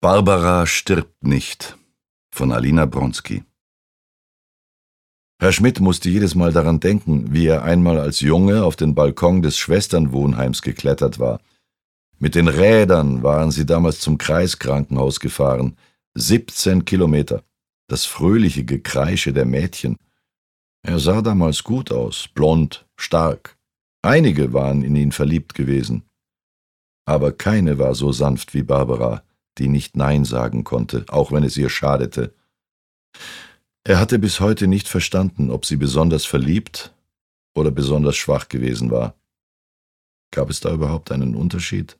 Barbara stirbt nicht von Alina Bronski. Herr Schmidt musste jedes Mal daran denken, wie er einmal als Junge auf den Balkon des Schwesternwohnheims geklettert war. Mit den Rädern waren sie damals zum Kreiskrankenhaus gefahren. 17 Kilometer. Das fröhliche Gekreische der Mädchen. Er sah damals gut aus, blond, stark. Einige waren in ihn verliebt gewesen. Aber keine war so sanft wie Barbara die nicht Nein sagen konnte, auch wenn es ihr schadete. Er hatte bis heute nicht verstanden, ob sie besonders verliebt oder besonders schwach gewesen war. Gab es da überhaupt einen Unterschied?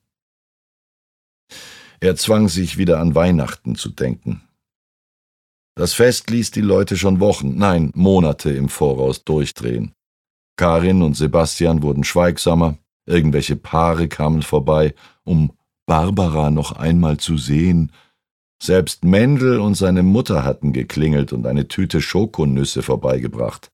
Er zwang sich wieder an Weihnachten zu denken. Das Fest ließ die Leute schon Wochen, nein, Monate im Voraus durchdrehen. Karin und Sebastian wurden schweigsamer, irgendwelche Paare kamen vorbei, um Barbara noch einmal zu sehen. Selbst Mendel und seine Mutter hatten geklingelt und eine Tüte Schokonüsse vorbeigebracht.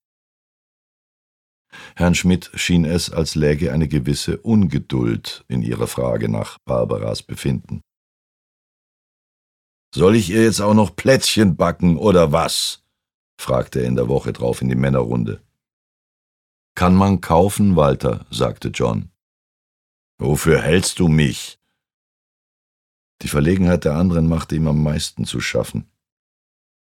Herrn Schmidt schien es, als läge eine gewisse Ungeduld in ihrer Frage nach Barbaras Befinden. Soll ich ihr jetzt auch noch Plätzchen backen oder was? fragte er in der Woche drauf in die Männerrunde. Kann man kaufen, Walter, sagte John. Wofür hältst du mich? Die Verlegenheit der anderen machte ihm am meisten zu schaffen.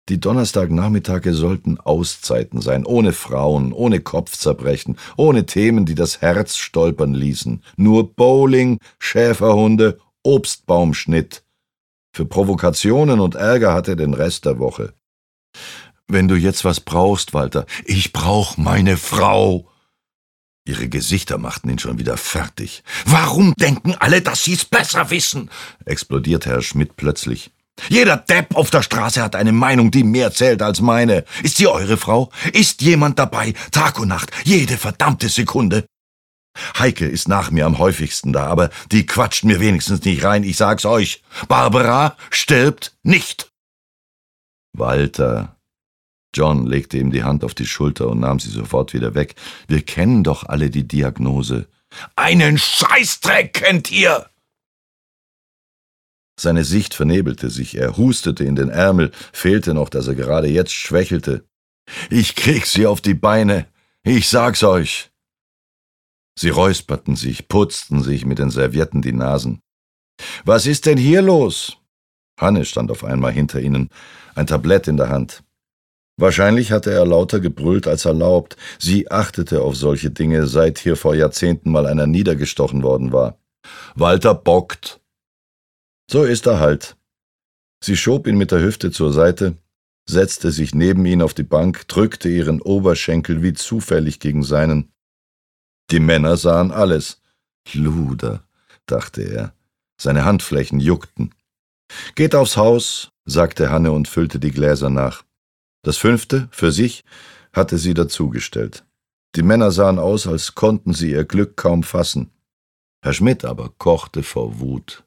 Die Donnerstagnachmittage sollten Auszeiten sein, ohne Frauen, ohne Kopfzerbrechen, ohne Themen, die das Herz stolpern ließen. Nur Bowling, Schäferhunde, Obstbaumschnitt. Für Provokationen und Ärger hatte er den Rest der Woche. Wenn du jetzt was brauchst, Walter, ich brauch meine Frau, Ihre Gesichter machten ihn schon wieder fertig. Warum denken alle, dass Sie's besser wissen? explodierte Herr Schmidt plötzlich. Jeder Depp auf der Straße hat eine Meinung, die mehr zählt als meine. Ist sie eure Frau? Ist jemand dabei? Tag und Nacht, jede verdammte Sekunde. Heike ist nach mir am häufigsten da, aber die quatscht mir wenigstens nicht rein, ich sag's euch. Barbara stirbt nicht. Walter, John legte ihm die Hand auf die Schulter und nahm sie sofort wieder weg. Wir kennen doch alle die Diagnose. Einen Scheißdreck kennt ihr! Seine Sicht vernebelte sich, er hustete in den Ärmel, fehlte noch, dass er gerade jetzt schwächelte. Ich krieg sie auf die Beine, ich sag's euch. Sie räusperten sich, putzten sich mit den Servietten die Nasen. Was ist denn hier los? Hanne stand auf einmal hinter ihnen, ein Tablett in der Hand. Wahrscheinlich hatte er lauter gebrüllt als erlaubt. Sie achtete auf solche Dinge, seit hier vor Jahrzehnten mal einer niedergestochen worden war. Walter bockt. So ist er halt. Sie schob ihn mit der Hüfte zur Seite, setzte sich neben ihn auf die Bank, drückte ihren Oberschenkel wie zufällig gegen seinen. Die Männer sahen alles. Luder, dachte er. Seine Handflächen juckten. Geht aufs Haus, sagte Hanne und füllte die Gläser nach. Das fünfte, für sich, hatte sie dazugestellt. Die Männer sahen aus, als konnten sie ihr Glück kaum fassen. Herr Schmidt aber kochte vor Wut.